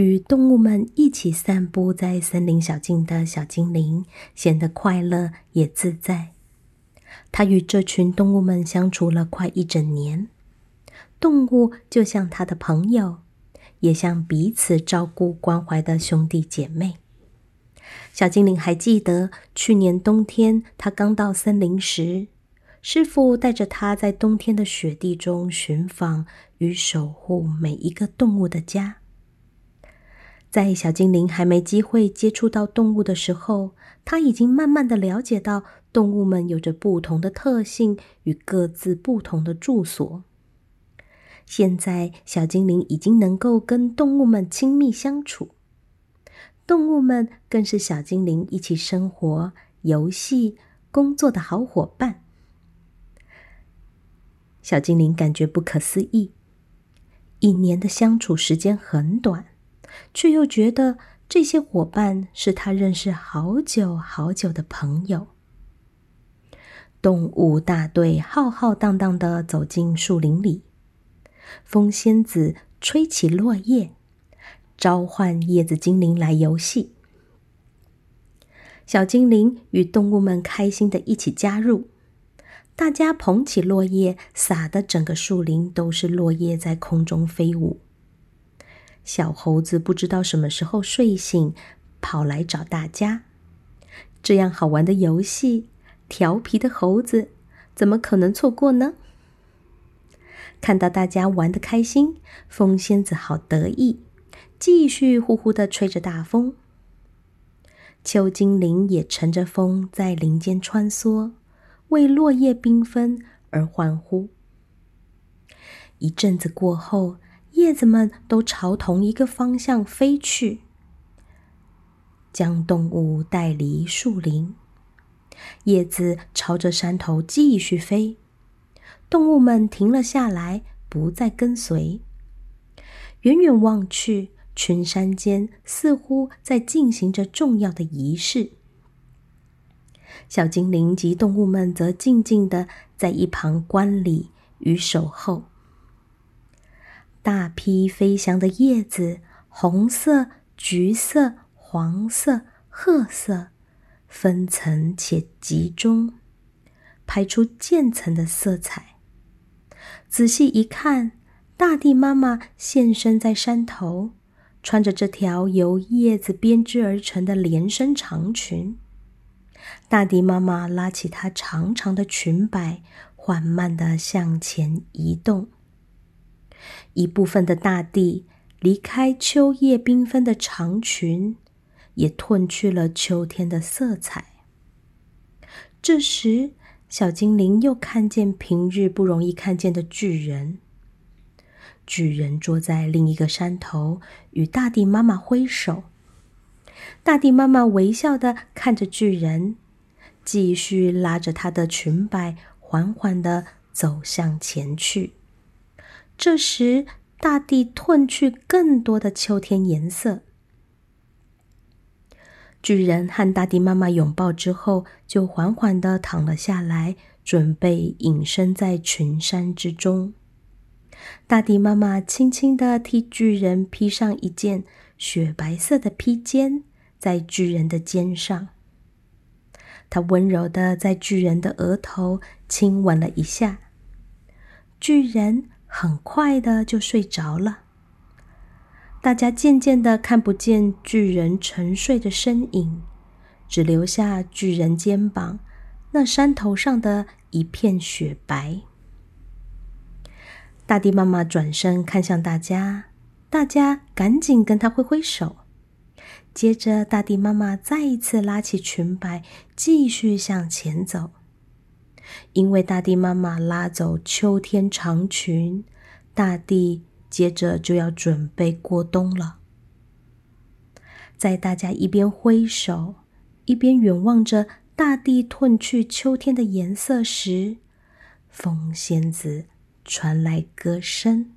与动物们一起散步在森林小径的小精灵显得快乐也自在。他与这群动物们相处了快一整年，动物就像他的朋友，也像彼此照顾关怀的兄弟姐妹。小精灵还记得去年冬天他刚到森林时，师傅带着他在冬天的雪地中寻访与守护每一个动物的家。在小精灵还没机会接触到动物的时候，他已经慢慢的了解到动物们有着不同的特性与各自不同的住所。现在，小精灵已经能够跟动物们亲密相处，动物们更是小精灵一起生活、游戏、工作的好伙伴。小精灵感觉不可思议，一年的相处时间很短。却又觉得这些伙伴是他认识好久好久的朋友。动物大队浩浩荡荡的走进树林里，风仙子吹起落叶，召唤叶子精灵来游戏。小精灵与动物们开心的一起加入，大家捧起落叶，撒的整个树林都是落叶在空中飞舞。小猴子不知道什么时候睡醒，跑来找大家。这样好玩的游戏，调皮的猴子怎么可能错过呢？看到大家玩的开心，风仙子好得意，继续呼呼的吹着大风。秋精灵也乘着风在林间穿梭，为落叶缤纷而欢呼。一阵子过后。叶子们都朝同一个方向飞去，将动物带离树林。叶子朝着山头继续飞，动物们停了下来，不再跟随。远远望去，群山间似乎在进行着重要的仪式。小精灵及动物们则静静的在一旁观礼与守候。大批飞翔的叶子，红色、橘色、黄色、褐色，分层且集中，排出渐层的色彩。仔细一看，大地妈妈现身在山头，穿着这条由叶子编织而成的连身长裙。大地妈妈拉起她长长的裙摆，缓慢的向前移动。一部分的大地离开秋叶缤纷的长裙，也褪去了秋天的色彩。这时，小精灵又看见平日不容易看见的巨人。巨人坐在另一个山头，与大地妈妈挥手。大地妈妈微笑的看着巨人，继续拉着她的裙摆，缓缓的走向前去。这时，大地褪去更多的秋天颜色。巨人和大地妈妈拥抱之后，就缓缓的躺了下来，准备隐身在群山之中。大地妈妈轻轻的替巨人披上一件雪白色的披肩，在巨人的肩上。她温柔的在巨人的额头亲吻了一下。巨人。很快的就睡着了，大家渐渐的看不见巨人沉睡的身影，只留下巨人肩膀那山头上的一片雪白。大地妈妈转身看向大家，大家赶紧跟她挥挥手。接着，大地妈妈再一次拉起裙摆，继续向前走。因为大地妈妈拉走秋天长裙，大地接着就要准备过冬了。在大家一边挥手，一边远望着大地褪去秋天的颜色时，风仙子传来歌声：“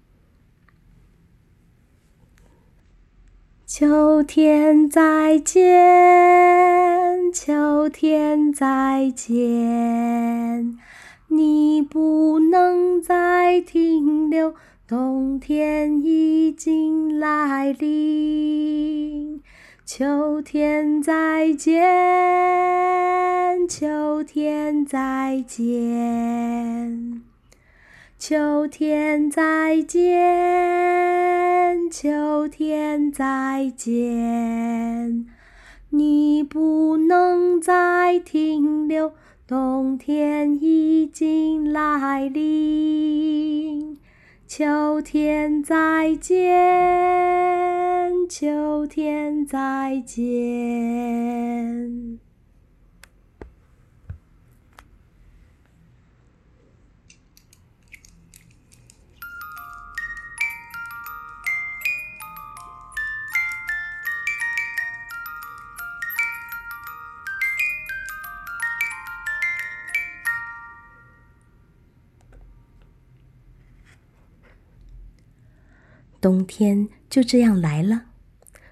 秋天再见。”秋天再见，你不能再停留冬天已经来临，秋天再见，秋天再见，秋天再见，秋天再见。你不再停留，冬天已经来临。秋天再见，秋天再见。冬天就这样来了。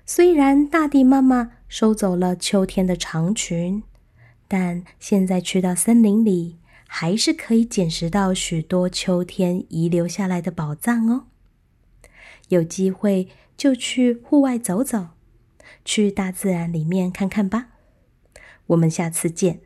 虽然大地妈妈收走了秋天的长裙，但现在去到森林里，还是可以捡拾到许多秋天遗留下来的宝藏哦。有机会就去户外走走，去大自然里面看看吧。我们下次见。